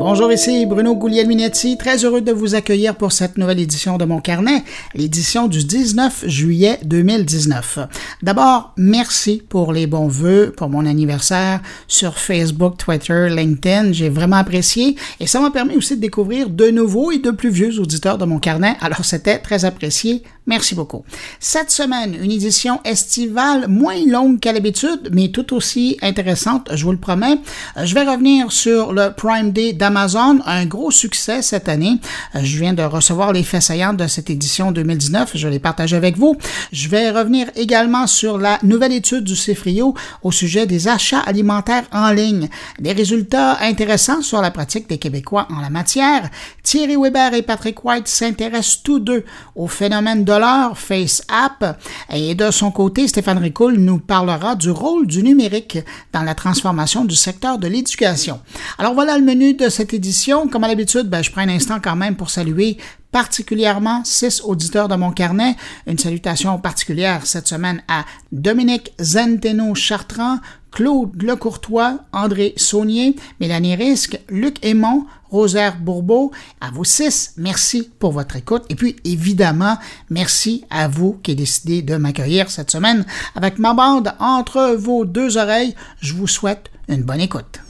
Bonjour, ici Bruno Guglielminetti, très heureux de vous accueillir pour cette nouvelle édition de mon carnet, l'édition du 19 juillet 2019. D'abord, merci pour les bons vœux pour mon anniversaire sur Facebook, Twitter, LinkedIn, j'ai vraiment apprécié et ça m'a permis aussi de découvrir de nouveaux et de plus vieux auditeurs de mon carnet, alors c'était très apprécié. Merci beaucoup. Cette semaine, une édition estivale moins longue qu'à l'habitude, mais tout aussi intéressante, je vous le promets. Je vais revenir sur le Prime Day d'Amazon, un gros succès cette année. Je viens de recevoir les faits saillants de cette édition 2019, je les partage avec vous. Je vais revenir également sur la nouvelle étude du CFRIO au sujet des achats alimentaires en ligne. Des résultats intéressants sur la pratique des Québécois en la matière. Thierry Weber et Patrick White s'intéressent tous deux au phénomène de Face App. Et de son côté, Stéphane Ricoul nous parlera du rôle du numérique dans la transformation du secteur de l'éducation. Alors voilà le menu de cette édition. Comme à l'habitude, ben, je prends un instant quand même pour saluer particulièrement six auditeurs de mon carnet. Une salutation particulière cette semaine à Dominique Zenteno Chartrand, Claude Lecourtois, André Saunier, Mélanie Risque, Luc Aymon, Rosaire Bourbeau. À vous six, merci pour votre écoute. Et puis, évidemment, merci à vous qui avez décidé de m'accueillir cette semaine avec ma bande entre vos deux oreilles. Je vous souhaite une bonne écoute.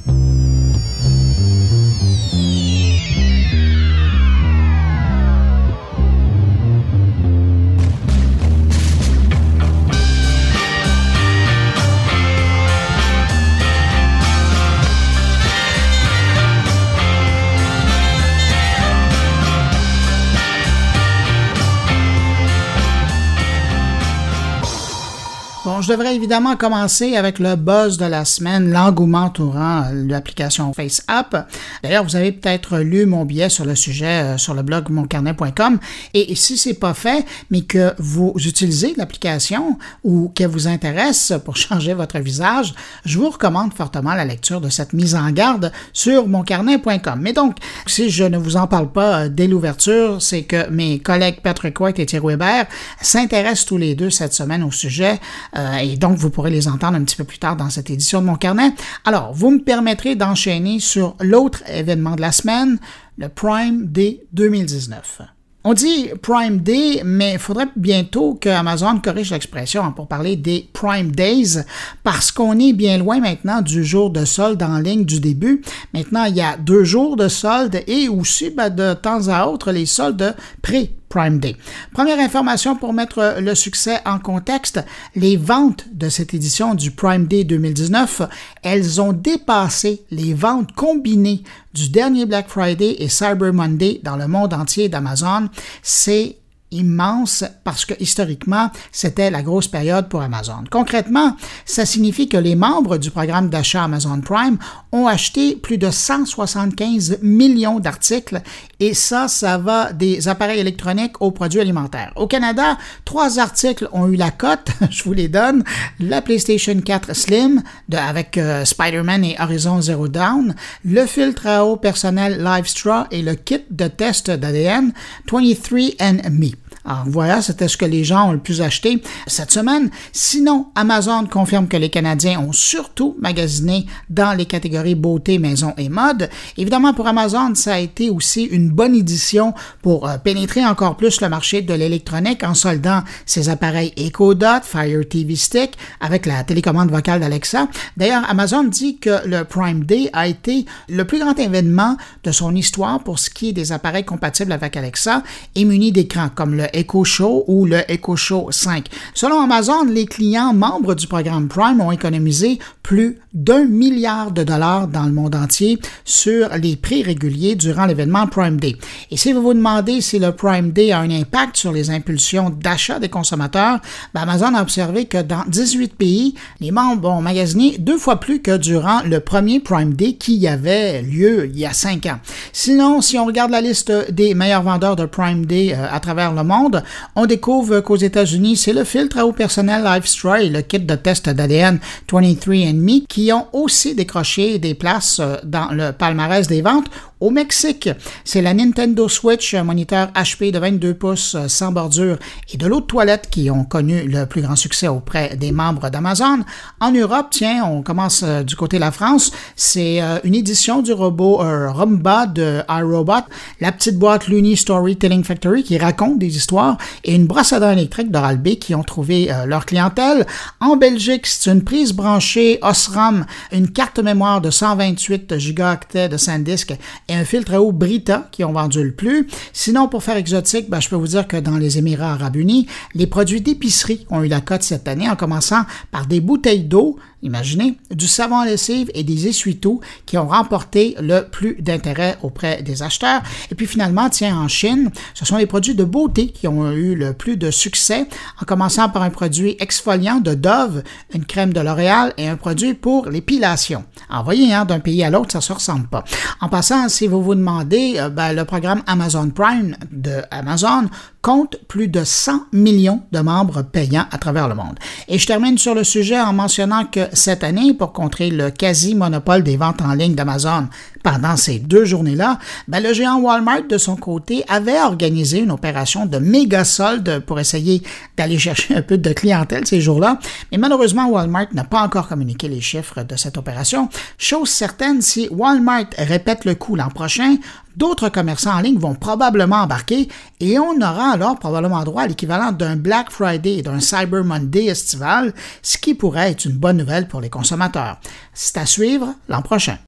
Je devrais évidemment commencer avec le buzz de la semaine, l'engouement entourant l'application FaceApp. D'ailleurs, vous avez peut-être lu mon billet sur le sujet euh, sur le blog moncarnet.com. Et si c'est pas fait, mais que vous utilisez l'application ou qu'elle vous intéresse pour changer votre visage, je vous recommande fortement la lecture de cette mise en garde sur moncarnet.com. Mais donc, si je ne vous en parle pas euh, dès l'ouverture, c'est que mes collègues Patrick White et Thierry Weber s'intéressent tous les deux cette semaine au sujet. Euh, euh, et donc vous pourrez les entendre un petit peu plus tard dans cette édition de mon carnet. Alors, vous me permettrez d'enchaîner sur l'autre événement de la semaine, le Prime Day 2019. On dit Prime Day, mais il faudrait bientôt que Amazon corrige l'expression pour parler des Prime Days, parce qu'on est bien loin maintenant du jour de solde en ligne du début. Maintenant, il y a deux jours de solde et aussi ben, de temps à autre les soldes pré Prime Day. Première information pour mettre le succès en contexte, les ventes de cette édition du Prime Day 2019, elles ont dépassé les ventes combinées du dernier Black Friday et Cyber Monday dans le monde entier d'Amazon. C'est immense parce que historiquement, c'était la grosse période pour Amazon. Concrètement, ça signifie que les membres du programme d'achat Amazon Prime ont acheté plus de 175 millions d'articles et ça, ça va des appareils électroniques aux produits alimentaires. Au Canada, trois articles ont eu la cote, je vous les donne, la PlayStation 4 Slim avec euh, Spider-Man et Horizon Zero Dawn, le filtre à eau personnel Live Straw et le kit de test d'ADN 23andMe. Alors voilà, c'était ce que les gens ont le plus acheté cette semaine. Sinon, Amazon confirme que les Canadiens ont surtout magasiné dans les catégories beauté, maison et mode. Évidemment, pour Amazon, ça a été aussi une bonne édition pour euh, pénétrer encore plus le marché de l'électronique en soldant ses appareils Echo Dot, Fire TV Stick avec la télécommande vocale d'Alexa. D'ailleurs, Amazon dit que le Prime Day a été le plus grand événement de son histoire pour ce qui est des appareils compatibles avec Alexa et munis d'écrans comme le Echo Show ou le Echo Show 5. Selon Amazon, les clients membres du programme Prime ont économisé plus d'un milliard de dollars dans le monde entier sur les prix réguliers durant l'événement Prime Day. Et si vous vous demandez si le Prime Day a un impact sur les impulsions d'achat des consommateurs, ben Amazon a observé que dans 18 pays, les membres ont magasiné deux fois plus que durant le premier Prime Day qui avait lieu il y a cinq ans. Sinon, si on regarde la liste des meilleurs vendeurs de Prime Day euh, à travers le monde, On découvre qu'aux États-Unis, c'est le filtre à eau personnel LifeStray et le kit de test d'ADN 23andMe qui ont aussi décroché des places euh, dans le palmarès des ventes au Mexique, c'est la Nintendo Switch, un moniteur HP de 22 pouces euh, sans bordure et de l'eau de toilette qui ont connu le plus grand succès auprès des membres d'Amazon. En Europe, tiens, on commence euh, du côté de la France, c'est euh, une édition du robot Rumba de iRobot, la petite boîte Looney Storytelling Factory qui raconte des histoires et une brosse à dents électrique d'Oral-B qui ont trouvé leur clientèle. En Belgique, c'est une prise branchée Osram, une carte mémoire de 128 gigaoctets de SanDisk et un filtre à eau Brita qui ont vendu le plus. Sinon, pour faire exotique, ben, je peux vous dire que dans les Émirats arabes unis, les produits d'épicerie ont eu la cote cette année en commençant par des bouteilles d'eau Imaginez, du savon à lessive et des essuie-tout qui ont remporté le plus d'intérêt auprès des acheteurs. Et puis finalement, tiens, en Chine, ce sont les produits de beauté qui ont eu le plus de succès, en commençant par un produit exfoliant de Dove, une crème de L'Oréal et un produit pour l'épilation. Alors, voyez, hein, d'un pays à l'autre, ça se ressemble pas. En passant, si vous vous demandez, euh, ben, le programme Amazon Prime de Amazon compte plus de 100 millions de membres payants à travers le monde. Et je termine sur le sujet en mentionnant que cette année, pour contrer le quasi-monopole des ventes en ligne d'Amazon pendant ces deux journées-là, ben le géant Walmart, de son côté, avait organisé une opération de méga solde pour essayer d'aller chercher un peu de clientèle ces jours-là. Mais malheureusement, Walmart n'a pas encore communiqué les chiffres de cette opération. Chose certaine, si Walmart répète le coup l'an prochain, d'autres commerçants en ligne vont probablement embarquer et on aura alors probablement droit à l'équivalent d'un Black Friday et d'un Cyber Monday estival, ce qui pourrait être une bonne nouvelle pour les consommateurs. C'est à suivre l'an prochain.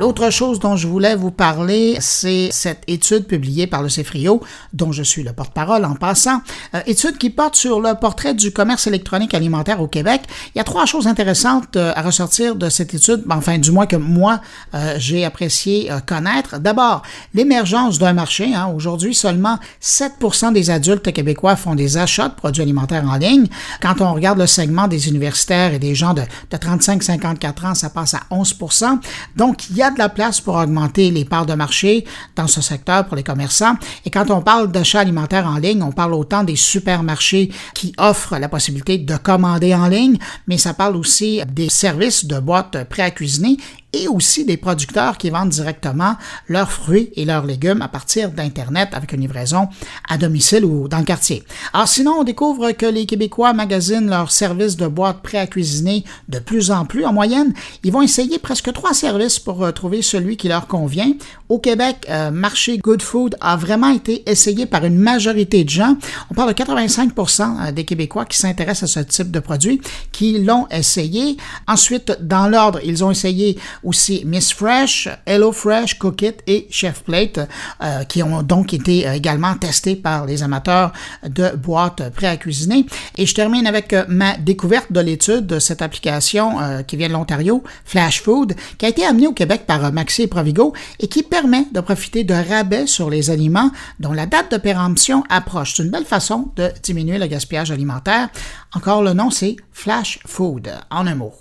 L'autre chose dont je voulais vous parler, c'est cette étude publiée par le CEFRIO, dont je suis le porte-parole en passant. Euh, étude qui porte sur le portrait du commerce électronique alimentaire au Québec. Il y a trois choses intéressantes euh, à ressortir de cette étude, enfin du moins que moi euh, j'ai apprécié connaître. D'abord, l'émergence d'un marché. Hein. Aujourd'hui, seulement 7% des adultes québécois font des achats de produits alimentaires en ligne. Quand on regarde le segment des universitaires et des gens de, de 35-54 ans, ça passe à 11% Donc, il y a de la place pour augmenter les parts de marché dans ce secteur pour les commerçants. Et quand on parle d'achat alimentaire en ligne, on parle autant des supermarchés qui offrent la possibilité de commander en ligne, mais ça parle aussi des services de boîtes prêts à cuisiner et aussi des producteurs qui vendent directement leurs fruits et leurs légumes à partir d'Internet avec une livraison à domicile ou dans le quartier. Alors sinon, on découvre que les Québécois magasinent leurs services de boîtes prêts à cuisiner de plus en plus. En moyenne, ils vont essayer presque trois services pour euh, trouver celui qui leur convient. Au Québec, euh, marché Good Food a vraiment été essayé par une majorité de gens. On parle de 85% euh, des Québécois qui s'intéressent à ce type de produit, qui l'ont essayé. Ensuite, dans l'ordre, ils ont essayé aussi Miss Fresh, Hello Fresh, Cookit et Chef Plate, euh, qui ont donc été euh, également testés par les amateurs de boîtes prêts à cuisiner. Et je termine avec euh, ma découverte de l'étude de cette application qui vient de l'Ontario, Flash Food, qui a été amenée au Québec par Maxi et Provigo et qui permet de profiter de rabais sur les aliments dont la date de péremption approche. C'est une belle façon de diminuer le gaspillage alimentaire. Encore le nom, c'est Flash Food, en un mot.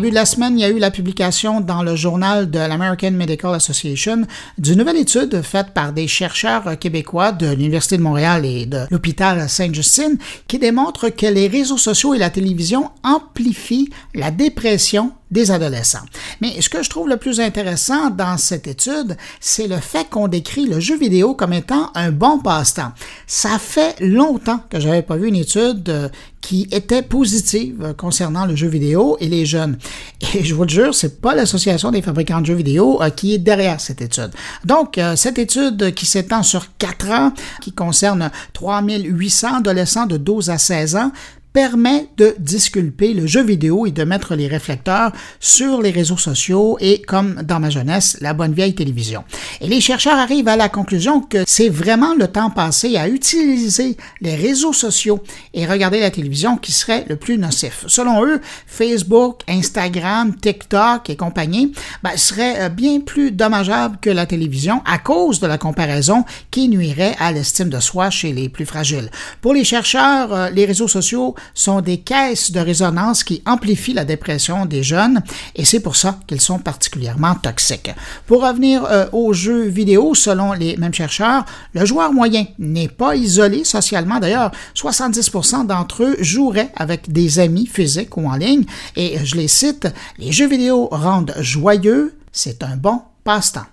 Début de la semaine, il y a eu la publication dans le journal de l'American Medical Association d'une nouvelle étude faite par des chercheurs québécois de l'Université de Montréal et de l'hôpital Sainte-Justine qui démontre que les réseaux sociaux et la télévision amplifient la dépression des adolescents. Mais ce que je trouve le plus intéressant dans cette étude, c'est le fait qu'on décrit le jeu vidéo comme étant un bon passe-temps. Ça fait longtemps que j'avais pas vu une étude euh, qui était positive concernant le jeu vidéo et les jeunes. Et je vous le jure, c'est pas l'association des fabricants de jeux vidéo euh, qui est derrière cette étude. Donc, euh, cette étude qui s'étend sur quatre ans, qui concerne 3800 adolescents de 12 à 16 ans, permet de disculper le jeu vidéo et de mettre les réflecteurs sur les réseaux sociaux et, comme dans ma jeunesse, la bonne vieille télévision. Et les chercheurs arrivent à la conclusion que c'est vraiment le temps passé à utiliser les réseaux sociaux et regarder la télévision qui serait le plus nocif. Selon eux, Facebook, Instagram, TikTok et compagnie ben, seraient euh, bien plus dommageables que la télévision à cause de la comparaison qui nuirait à l'estime de soi chez les plus fragiles. Pour les chercheurs, euh, les réseaux sociaux sont des caisses de résonance qui amplifient la dépression des jeunes et c'est pour ça qu'ils sont particulièrement toxiques. Pour revenir euh, aux jeux vidéo, selon les mêmes chercheurs, le joueur moyen n'est pas isolé socialement. D'ailleurs, 70% d'entre eux joueraient avec des amis physiques ou en ligne et je les cite, les jeux vidéo rendent joyeux, c'est un bon passe-temps.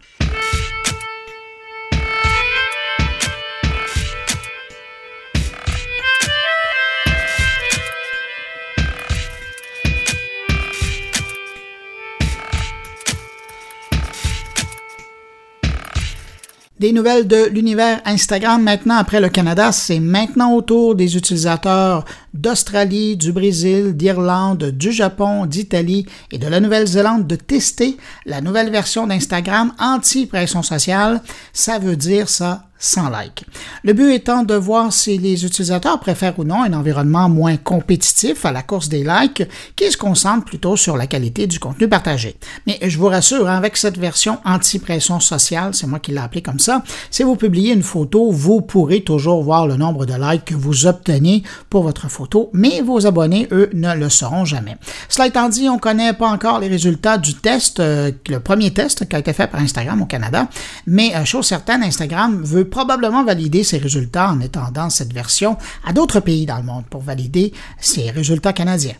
Des nouvelles de l'univers Instagram maintenant après le Canada, c'est maintenant au tour des utilisateurs d'Australie, du Brésil, d'Irlande, du Japon, d'Italie et de la Nouvelle-Zélande de tester la nouvelle version d'Instagram anti-pression sociale. Ça veut dire ça sans like. Le but étant de voir si les utilisateurs préfèrent ou non un environnement moins compétitif à la course des likes qui se concentre plutôt sur la qualité du contenu partagé. Mais je vous rassure, hein, avec cette version anti-pression sociale, c'est moi qui l'ai appelé comme ça, si vous publiez une photo, vous pourrez toujours voir le nombre de likes que vous obtenez pour votre photo, mais vos abonnés, eux, ne le sauront jamais. Cela étant dit, on ne connaît pas encore les résultats du test, euh, le premier test qui a été fait par Instagram au Canada, mais euh, chose certaine, Instagram veut probablement valider ses résultats en étendant cette version à d'autres pays dans le monde pour valider ses résultats canadiens.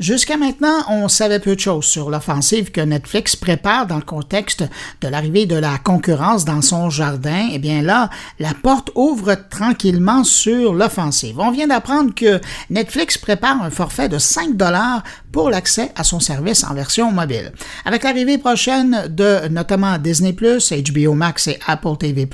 Jusqu'à maintenant, on savait peu de choses sur l'offensive que Netflix prépare dans le contexte de l'arrivée de la concurrence dans son jardin. Eh bien là, la porte ouvre tranquillement sur l'offensive. On vient d'apprendre que Netflix prépare un forfait de 5 dollars pour l'accès à son service en version mobile. Avec l'arrivée prochaine de notamment Disney+, HBO Max et Apple TV+,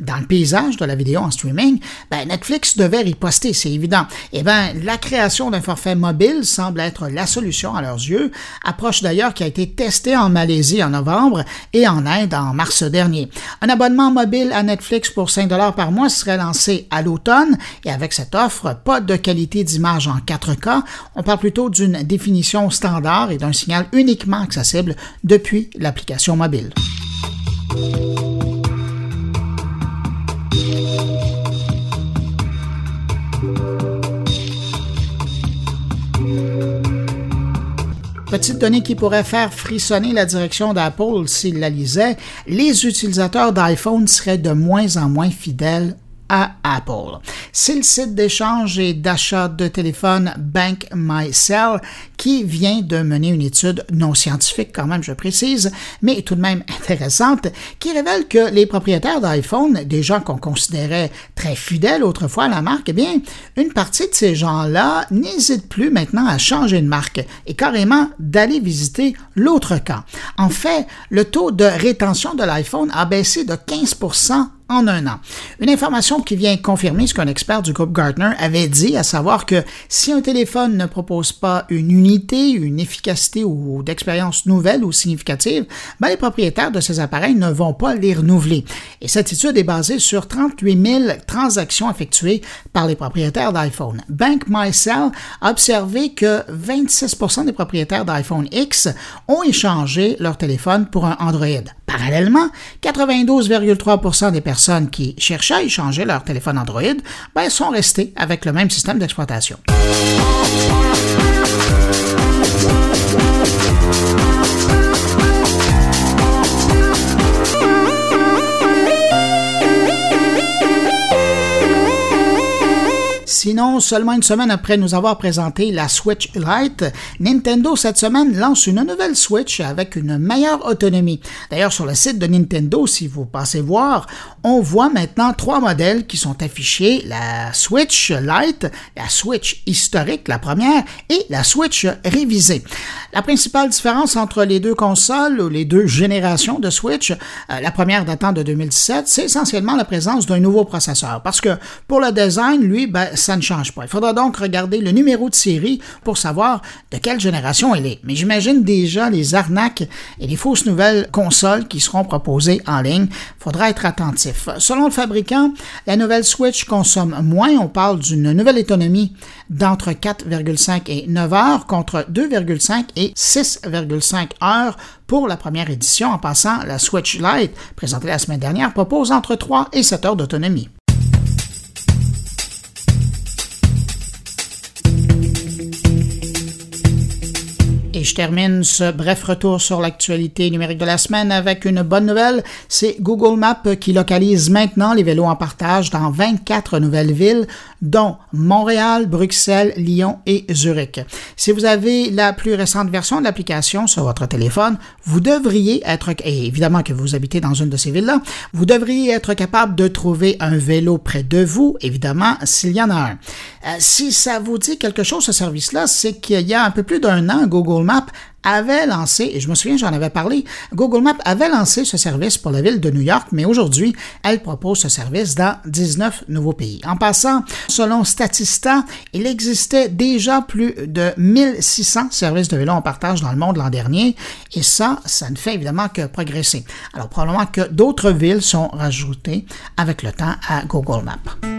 dans le paysage de la vidéo en streaming, ben Netflix devait riposter, c'est évident. Eh bien, la création d'un forfait mobile semble être la solution à leurs yeux, approche d'ailleurs qui a été testée en Malaisie en novembre et en Inde en mars dernier. Un abonnement mobile à Netflix pour 5 dollars par mois serait lancé à l'automne et avec cette offre, pas de qualité d'image en 4K, on parle plutôt d'une définition standard et d'un signal uniquement accessible depuis l'application mobile. Petite donnée qui pourrait faire frissonner la direction d'Apple s'il la lisait, les utilisateurs d'iPhone seraient de moins en moins fidèles à Apple. C'est le site d'échange et d'achat de téléphone Bank MyCell qui vient de mener une étude non scientifique quand même, je précise, mais tout de même intéressante, qui révèle que les propriétaires d'iPhone, des gens qu'on considérait très fidèles autrefois à la marque, eh bien, une partie de ces gens-là n'hésitent plus maintenant à changer de marque et carrément d'aller visiter l'autre camp. En fait, le taux de rétention de l'iPhone a baissé de 15 en un an. Une information qui vient confirmer ce qu'un expert du groupe Gartner avait dit, à savoir que si un téléphone ne propose pas une unité, une efficacité ou d'expérience nouvelle ou significative, ben les propriétaires de ces appareils ne vont pas les renouveler. Et cette étude est basée sur 38 000 transactions effectuées par les propriétaires d'iPhone. Bank MyCell a observé que 26% des propriétaires d'iPhone X ont échangé leur téléphone pour un Android. Parallèlement, 92,3% des personnes qui cherchaient à échanger leur téléphone Android ben, sont restées avec le même système d'exploitation. Sinon, seulement une semaine après nous avoir présenté la Switch Lite, Nintendo cette semaine lance une nouvelle Switch avec une meilleure autonomie. D'ailleurs, sur le site de Nintendo, si vous passez voir, on voit maintenant trois modèles qui sont affichés, la Switch Lite, la Switch historique, la première, et la Switch révisée. La principale différence entre les deux consoles les deux générations de Switch, euh, la première datant de 2017, c'est essentiellement la présence d'un nouveau processeur. Parce que pour le design, lui, ben, ça ne change pas. Il faudra donc regarder le numéro de série pour savoir de quelle génération elle est. Mais j'imagine déjà les arnaques et les fausses nouvelles consoles qui seront proposées en ligne. Il faudra être attentif. Selon le fabricant, la nouvelle Switch consomme moins. On parle d'une nouvelle autonomie d'entre 4,5 et 9 heures contre 2,5 et 6,5 heures pour la première édition. En passant, la Switch Lite, présentée la semaine dernière, propose entre 3 et 7 heures d'autonomie. Et je termine ce bref retour sur l'actualité numérique de la semaine avec une bonne nouvelle. C'est Google Maps qui localise maintenant les vélos en partage dans 24 nouvelles villes, dont Montréal, Bruxelles, Lyon et Zurich. Si vous avez la plus récente version de l'application sur votre téléphone, vous devriez être, et évidemment que vous habitez dans une de ces villes-là, vous devriez être capable de trouver un vélo près de vous, évidemment, s'il y en a un. Euh, si ça vous dit quelque chose, ce service-là, c'est qu'il y a un peu plus d'un an, Google Maps avait lancé, et je me souviens, j'en avais parlé, Google Maps avait lancé ce service pour la ville de New York, mais aujourd'hui, elle propose ce service dans 19 nouveaux pays. En passant, selon Statista, il existait déjà plus de 1600 services de vélo en partage dans le monde l'an dernier, et ça, ça ne fait évidemment que progresser. Alors, probablement que d'autres villes sont rajoutées avec le temps à Google Maps.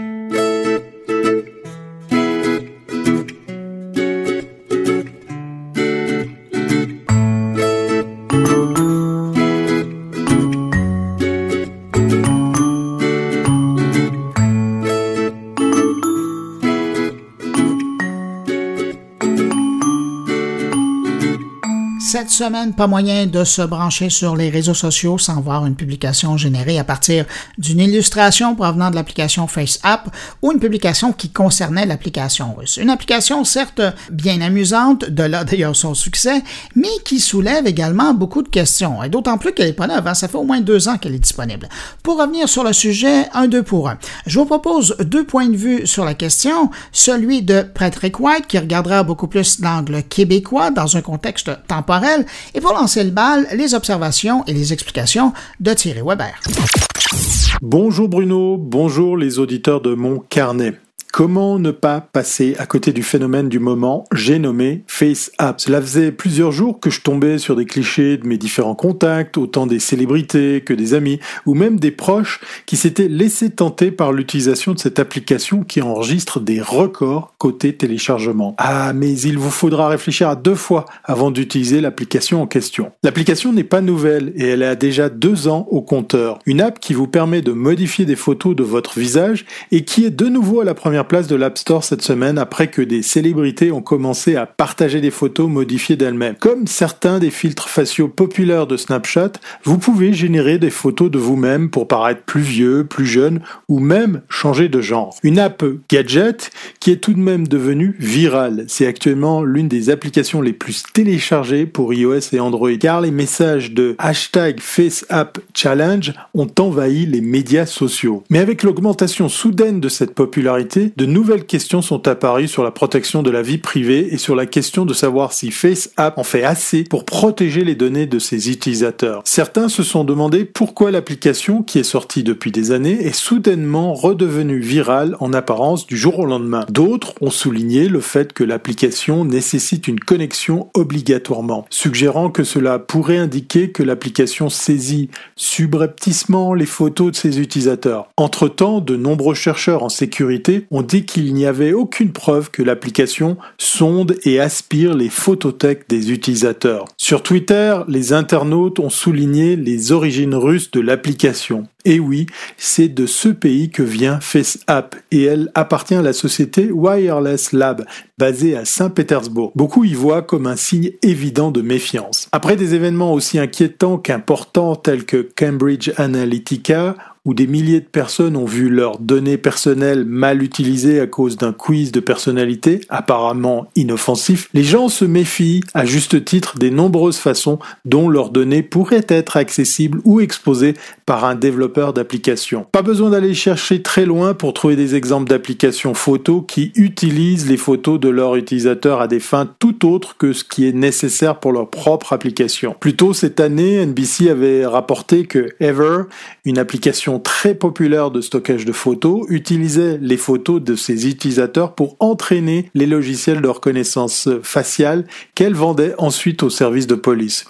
Cette semaine, pas moyen de se brancher sur les réseaux sociaux sans voir une publication générée à partir d'une illustration provenant de l'application FaceApp ou une publication qui concernait l'application russe. Une application certes bien amusante, de là d'ailleurs son succès, mais qui soulève également beaucoup de questions, et d'autant plus qu'elle est pas neuve, hein. ça fait au moins deux ans qu'elle est disponible. Pour revenir sur le sujet, un deux pour un. Je vous propose deux points de vue sur la question, celui de Patrick White qui regardera beaucoup plus l'angle québécois dans un contexte et pour lancer le bal, les observations et les explications de Thierry Weber. Bonjour Bruno, bonjour les auditeurs de mon carnet. Comment ne pas passer à côté du phénomène du moment, j'ai nommé FaceApp. Cela faisait plusieurs jours que je tombais sur des clichés de mes différents contacts, autant des célébrités que des amis, ou même des proches qui s'étaient laissés tenter par l'utilisation de cette application qui enregistre des records côté téléchargement. Ah, mais il vous faudra réfléchir à deux fois avant d'utiliser l'application en question. L'application n'est pas nouvelle et elle a déjà deux ans au compteur. Une app qui vous permet de modifier des photos de votre visage et qui est de nouveau à la première place de l'App Store cette semaine après que des célébrités ont commencé à partager des photos modifiées d'elles-mêmes. Comme certains des filtres faciaux populaires de Snapchat, vous pouvez générer des photos de vous-même pour paraître plus vieux, plus jeune ou même changer de genre. Une app gadget qui est tout de même devenue virale. C'est actuellement l'une des applications les plus téléchargées pour iOS et Android car les messages de hashtag FaceAppChallenge ont envahi les médias sociaux. Mais avec l'augmentation soudaine de cette popularité, de nouvelles questions sont apparues sur la protection de la vie privée et sur la question de savoir si FaceApp en fait assez pour protéger les données de ses utilisateurs. Certains se sont demandé pourquoi l'application, qui est sortie depuis des années, est soudainement redevenue virale en apparence du jour au lendemain. D'autres ont souligné le fait que l'application nécessite une connexion obligatoirement, suggérant que cela pourrait indiquer que l'application saisit subrepticement les photos de ses utilisateurs. Entre-temps, de nombreux chercheurs en sécurité ont dit qu'il n'y avait aucune preuve que l'application sonde et aspire les photothèques des utilisateurs. Sur Twitter, les internautes ont souligné les origines russes de l'application. Et oui, c'est de ce pays que vient FaceApp et elle appartient à la société Wireless Lab, basée à Saint-Pétersbourg. Beaucoup y voient comme un signe évident de méfiance. Après des événements aussi inquiétants qu'importants tels que Cambridge Analytica où des milliers de personnes ont vu leurs données personnelles mal utilisées à cause d'un quiz de personnalité apparemment inoffensif, les gens se méfient à juste titre des nombreuses façons dont leurs données pourraient être accessibles ou exposées par un développeur d'application. Pas besoin d'aller chercher très loin pour trouver des exemples d'applications photos qui utilisent les photos de leurs utilisateurs à des fins tout autres que ce qui est nécessaire pour leur propre application. Plus tôt cette année, NBC avait rapporté que Ever, une application très populaire de stockage de photos, utilisait les photos de ses utilisateurs pour entraîner les logiciels de reconnaissance faciale qu'elle vendait ensuite aux services de police.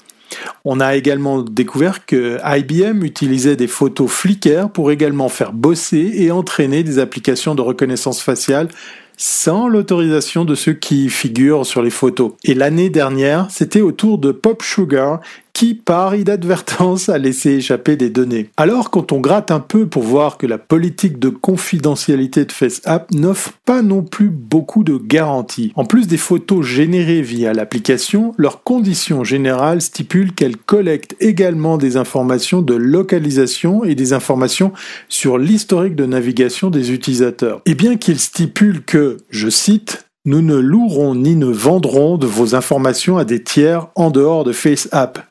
On a également découvert que IBM utilisait des photos Flickr pour également faire bosser et entraîner des applications de reconnaissance faciale sans l'autorisation de ceux qui figurent sur les photos. Et l'année dernière, c'était au tour de Pop Sugar qui, par inadvertance, a laissé échapper des données. Alors, quand on gratte un peu pour voir que la politique de confidentialité de FaceApp n'offre pas non plus beaucoup de garanties. En plus des photos générées via l'application, leurs conditions générales stipulent qu'elle collecte également des informations de localisation et des informations sur l'historique de navigation des utilisateurs. Et bien qu'il stipule que, je cite, nous ne louerons ni ne vendrons de vos informations à des tiers en dehors de FaceApp.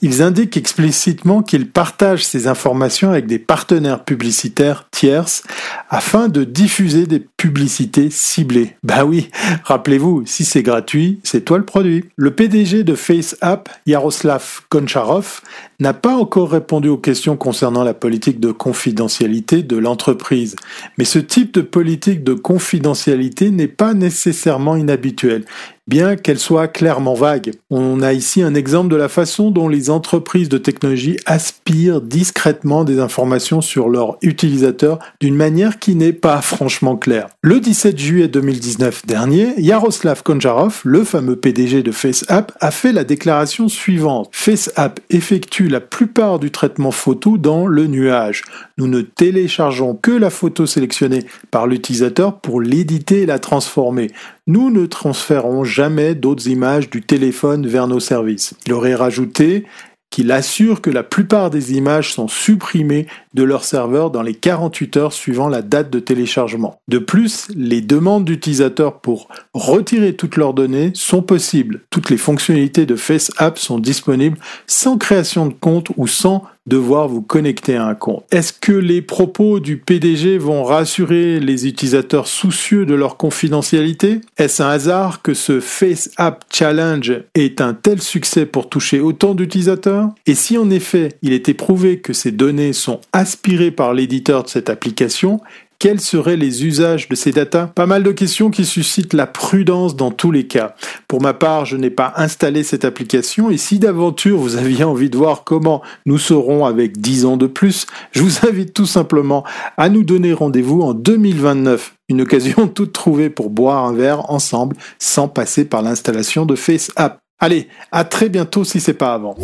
Ils indiquent explicitement qu'ils partagent ces informations avec des partenaires publicitaires tierces afin de diffuser des publicités ciblées. Bah oui, rappelez-vous, si c'est gratuit, c'est toi le produit. Le PDG de FaceApp, Yaroslav Koncharov, n'a pas encore répondu aux questions concernant la politique de confidentialité de l'entreprise. Mais ce type de politique de confidentialité n'est pas nécessairement inhabituel bien qu'elle soit clairement vague. On a ici un exemple de la façon dont les entreprises de technologie aspirent discrètement des informations sur leurs utilisateurs d'une manière qui n'est pas franchement claire. Le 17 juillet 2019 dernier, Yaroslav Konjarov, le fameux PDG de FaceApp, a fait la déclaration suivante. FaceApp effectue la plupart du traitement photo dans le nuage. Nous ne téléchargeons que la photo sélectionnée par l'utilisateur pour l'éditer et la transformer. Nous ne transférons jamais d'autres images du téléphone vers nos services. Il aurait rajouté qu'il assure que la plupart des images sont supprimées de leur serveur dans les 48 heures suivant la date de téléchargement. De plus, les demandes d'utilisateurs pour retirer toutes leurs données sont possibles. Toutes les fonctionnalités de FaceApp sont disponibles sans création de compte ou sans devoir vous connecter à un compte. Est-ce que les propos du PDG vont rassurer les utilisateurs soucieux de leur confidentialité? Est-ce un hasard que ce FaceApp Challenge ait un tel succès pour toucher autant d'utilisateurs? Et si en effet il était prouvé que ces données sont aspirées par l'éditeur de cette application, quels seraient les usages de ces datas? Pas mal de questions qui suscitent la prudence dans tous les cas. Pour ma part, je n'ai pas installé cette application et si d'aventure vous aviez envie de voir comment nous serons avec 10 ans de plus, je vous invite tout simplement à nous donner rendez-vous en 2029. Une occasion toute trouvée pour boire un verre ensemble sans passer par l'installation de FaceApp. Allez, à très bientôt si c'est pas avant.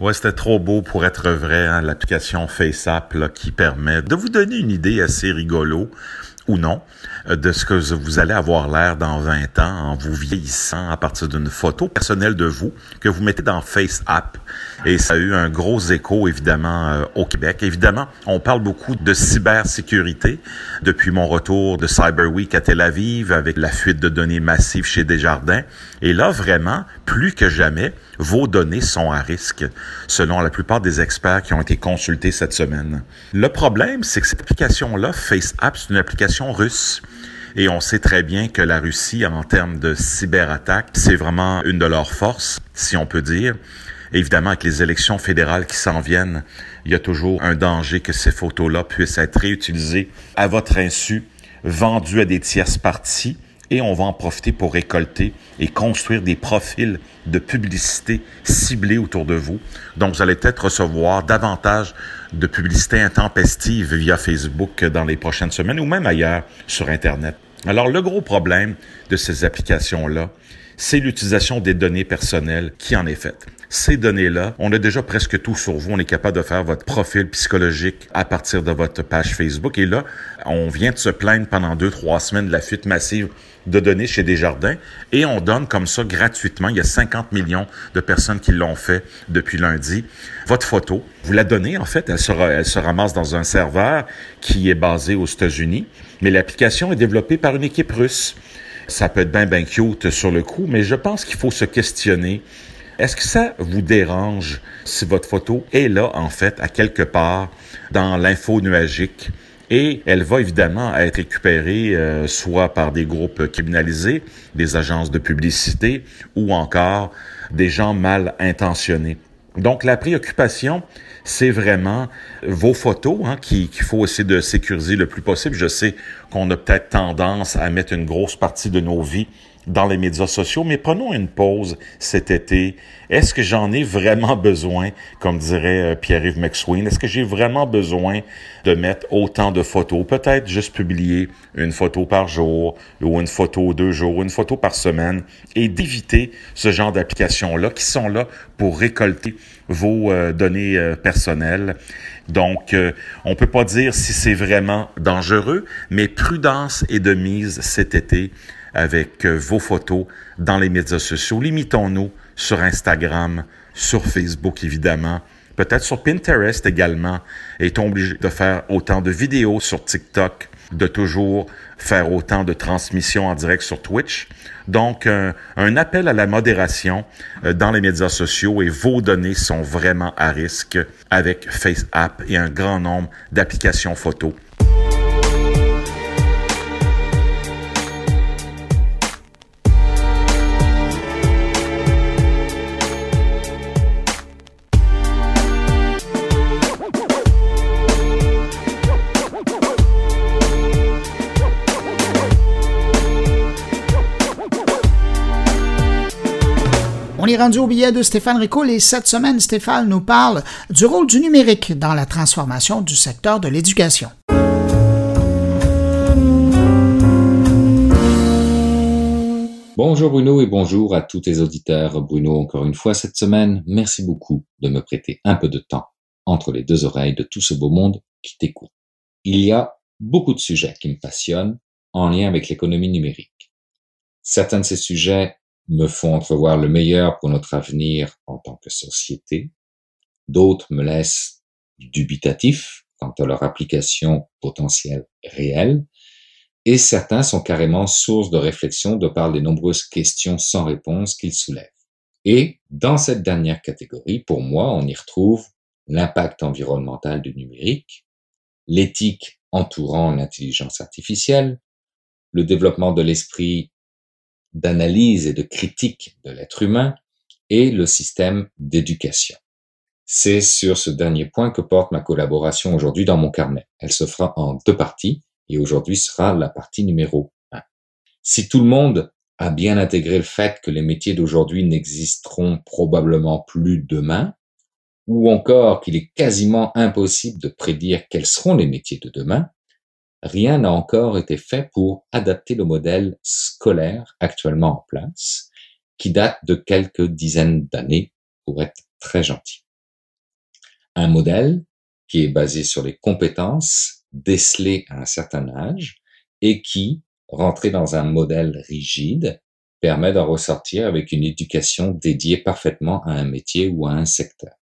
Ouais, c'était trop beau pour être vrai, hein, l'application FaceApp là, qui permet de vous donner une idée assez rigolo ou non de ce que vous allez avoir l'air dans 20 ans en vous vieillissant à partir d'une photo personnelle de vous que vous mettez dans FaceApp. Et ça a eu un gros écho, évidemment, euh, au Québec. Évidemment, on parle beaucoup de cybersécurité depuis mon retour de Cyber Week à Tel Aviv avec la fuite de données massives chez Desjardins. Et là, vraiment, plus que jamais, vos données sont à risque, selon la plupart des experts qui ont été consultés cette semaine. Le problème, c'est que cette application-là, FaceApp, c'est une application russe. Et on sait très bien que la Russie, en termes de cyberattaque, c'est vraiment une de leurs forces, si on peut dire. Évidemment, avec les élections fédérales qui s'en viennent, il y a toujours un danger que ces photos-là puissent être réutilisées à votre insu, vendues à des tierces parties, et on va en profiter pour récolter et construire des profils de publicité ciblés autour de vous. Donc, vous allez peut-être recevoir davantage de publicité intempestive via Facebook dans les prochaines semaines ou même ailleurs sur Internet. Alors, le gros problème de ces applications-là, c'est l'utilisation des données personnelles qui en est faite. Ces données-là, on a déjà presque tout sur vous. On est capable de faire votre profil psychologique à partir de votre page Facebook. Et là, on vient de se plaindre pendant deux, trois semaines de la fuite massive de données chez Desjardins et on donne comme ça gratuitement. Il y a 50 millions de personnes qui l'ont fait depuis lundi. Votre photo, vous la donnez en fait, elle se, elle se ramasse dans un serveur qui est basé aux États-Unis, mais l'application est développée par une équipe russe. Ça peut être bien, bien cute sur le coup, mais je pense qu'il faut se questionner. Est-ce que ça vous dérange si votre photo est là, en fait, à quelque part dans l'info nuagique? Et elle va évidemment être récupérée euh, soit par des groupes criminalisés, des agences de publicité ou encore des gens mal intentionnés. Donc la préoccupation, c'est vraiment vos photos hein, qu'il faut essayer de sécuriser le plus possible. Je sais qu'on a peut-être tendance à mettre une grosse partie de nos vies dans les médias sociaux, mais prenons une pause cet été. Est-ce que j'en ai vraiment besoin, comme dirait euh, Pierre-Yves McSween, est-ce que j'ai vraiment besoin de mettre autant de photos? Peut-être juste publier une photo par jour, ou une photo deux jours, une photo par semaine, et d'éviter ce genre d'applications-là qui sont là pour récolter vos euh, données euh, personnelles. Donc, on peut pas dire si c'est vraiment dangereux, mais prudence est de mise cet été avec euh, vos photos dans les médias sociaux. Limitons-nous sur Instagram, sur Facebook évidemment, peut-être sur Pinterest également. Est-on obligé de faire autant de vidéos sur TikTok, de toujours faire autant de transmissions en direct sur Twitch? Donc, un, appel à la modération euh, dans les médias sociaux et vos données sont vraiment à risque avec FaceApp et un grand nombre d'applications photos rendu au billet de Stéphane Ricoul et cette semaine, Stéphane nous parle du rôle du numérique dans la transformation du secteur de l'éducation. Bonjour Bruno et bonjour à tous tes auditeurs. Bruno, encore une fois cette semaine, merci beaucoup de me prêter un peu de temps entre les deux oreilles de tout ce beau monde qui t'écoute. Il y a beaucoup de sujets qui me passionnent en lien avec l'économie numérique. Certains de ces sujets me font entrevoir le meilleur pour notre avenir en tant que société. D'autres me laissent dubitatif quant à leur application potentielle réelle. Et certains sont carrément source de réflexion de par les nombreuses questions sans réponse qu'ils soulèvent. Et dans cette dernière catégorie, pour moi, on y retrouve l'impact environnemental du numérique, l'éthique entourant l'intelligence artificielle, le développement de l'esprit d'analyse et de critique de l'être humain et le système d'éducation. C'est sur ce dernier point que porte ma collaboration aujourd'hui dans mon carnet. Elle se fera en deux parties et aujourd'hui sera la partie numéro un. Si tout le monde a bien intégré le fait que les métiers d'aujourd'hui n'existeront probablement plus demain, ou encore qu'il est quasiment impossible de prédire quels seront les métiers de demain, rien n'a encore été fait pour adapter le modèle scolaire actuellement en place, qui date de quelques dizaines d'années, pour être très gentil. Un modèle qui est basé sur les compétences décelées à un certain âge et qui, rentré dans un modèle rigide, permet d'en ressortir avec une éducation dédiée parfaitement à un métier ou à un secteur.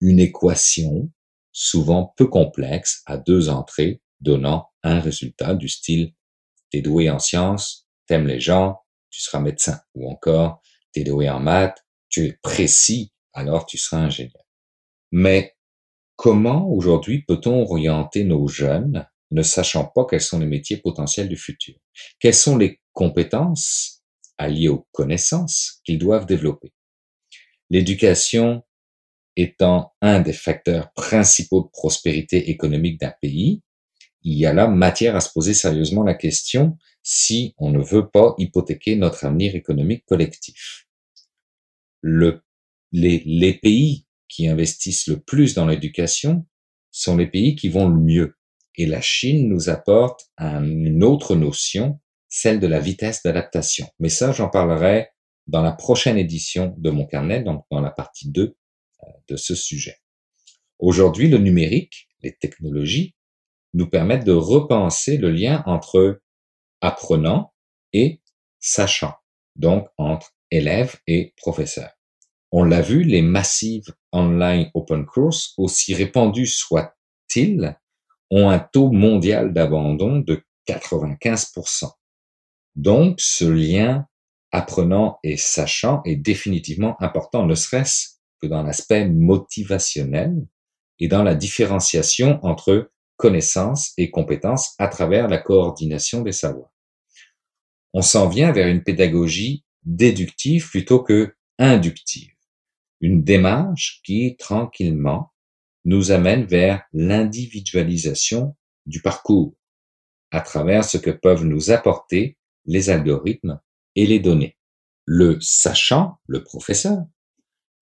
Une équation souvent peu complexe à deux entrées donnant un résultat du style t'es doué en sciences, t'aimes les gens, tu seras médecin. Ou encore, t'es doué en maths, tu es précis, alors tu seras ingénieur. Mais comment aujourd'hui peut-on orienter nos jeunes ne sachant pas quels sont les métiers potentiels du futur? Quelles sont les compétences alliées aux connaissances qu'ils doivent développer? L'éducation étant un des facteurs principaux de prospérité économique d'un pays, il y a là matière à se poser sérieusement la question si on ne veut pas hypothéquer notre avenir économique collectif. Le, les, les pays qui investissent le plus dans l'éducation sont les pays qui vont le mieux. Et la Chine nous apporte une autre notion, celle de la vitesse d'adaptation. Mais ça, j'en parlerai dans la prochaine édition de mon carnet, donc dans la partie 2 euh, de ce sujet. Aujourd'hui, le numérique, les technologies, nous permettent de repenser le lien entre apprenant et sachant, donc entre élèves et professeurs. On l'a vu, les massives online open course, aussi répandus soient-ils, ont un taux mondial d'abandon de 95%. Donc, ce lien apprenant et sachant est définitivement important, ne serait-ce que dans l'aspect motivationnel et dans la différenciation entre connaissances et compétences à travers la coordination des savoirs. On s'en vient vers une pédagogie déductive plutôt que inductive, une démarche qui, tranquillement, nous amène vers l'individualisation du parcours à travers ce que peuvent nous apporter les algorithmes et les données. Le sachant, le professeur,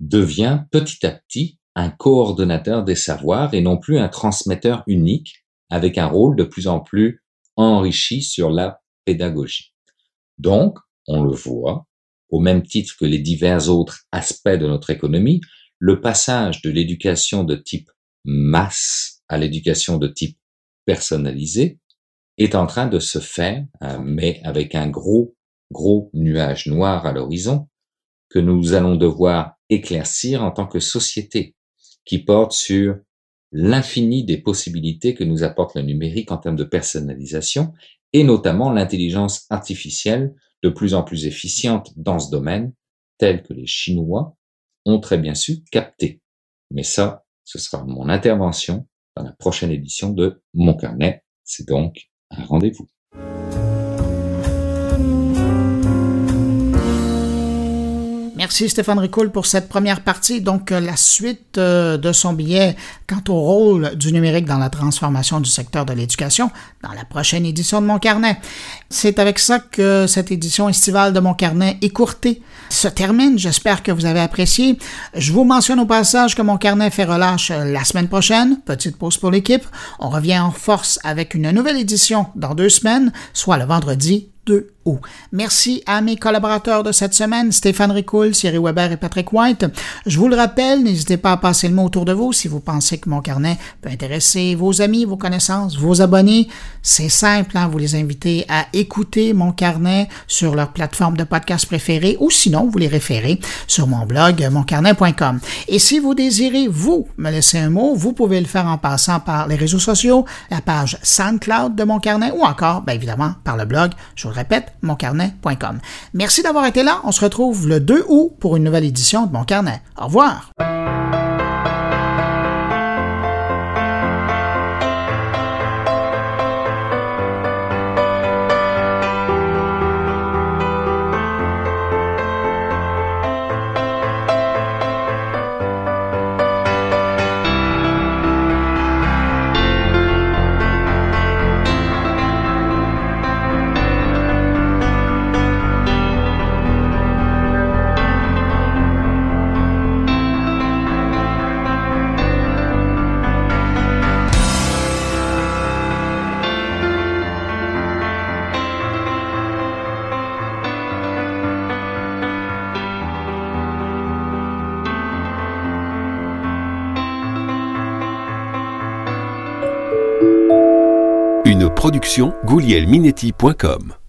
devient petit à petit un coordonnateur des savoirs et non plus un transmetteur unique avec un rôle de plus en plus enrichi sur la pédagogie. Donc, on le voit, au même titre que les divers autres aspects de notre économie, le passage de l'éducation de type masse à l'éducation de type personnalisé est en train de se faire, euh, mais avec un gros, gros nuage noir à l'horizon que nous allons devoir éclaircir en tant que société qui porte sur l'infini des possibilités que nous apporte le numérique en termes de personnalisation et notamment l'intelligence artificielle de plus en plus efficiente dans ce domaine, tel que les Chinois ont très bien su capter. Mais ça, ce sera mon intervention dans la prochaine édition de Mon Carnet. C'est donc un rendez-vous. Merci Stéphane Ricoul pour cette première partie. Donc, euh, la suite euh, de son billet quant au rôle du numérique dans la transformation du secteur de l'éducation dans la prochaine édition de Mon Carnet. C'est avec ça que cette édition estivale de Mon Carnet écourtée se termine. J'espère que vous avez apprécié. Je vous mentionne au passage que Mon Carnet fait relâche euh, la semaine prochaine. Petite pause pour l'équipe. On revient en force avec une nouvelle édition dans deux semaines, soit le vendredi 2 Merci à mes collaborateurs de cette semaine, Stéphane Ricoul, Thierry Weber et Patrick White. Je vous le rappelle, n'hésitez pas à passer le mot autour de vous si vous pensez que mon carnet peut intéresser vos amis, vos connaissances, vos abonnés. C'est simple, hein, vous les invitez à écouter mon carnet sur leur plateforme de podcast préférée ou sinon vous les référez sur mon blog moncarnet.com. Et si vous désirez, vous, me laisser un mot, vous pouvez le faire en passant par les réseaux sociaux, la page SoundCloud de mon carnet ou encore, bien évidemment, par le blog. Je vous le répète, moncarnet.com. Merci d'avoir été là. On se retrouve le 2 août pour une nouvelle édition de Mon Carnet. Au revoir. goulielminetti.com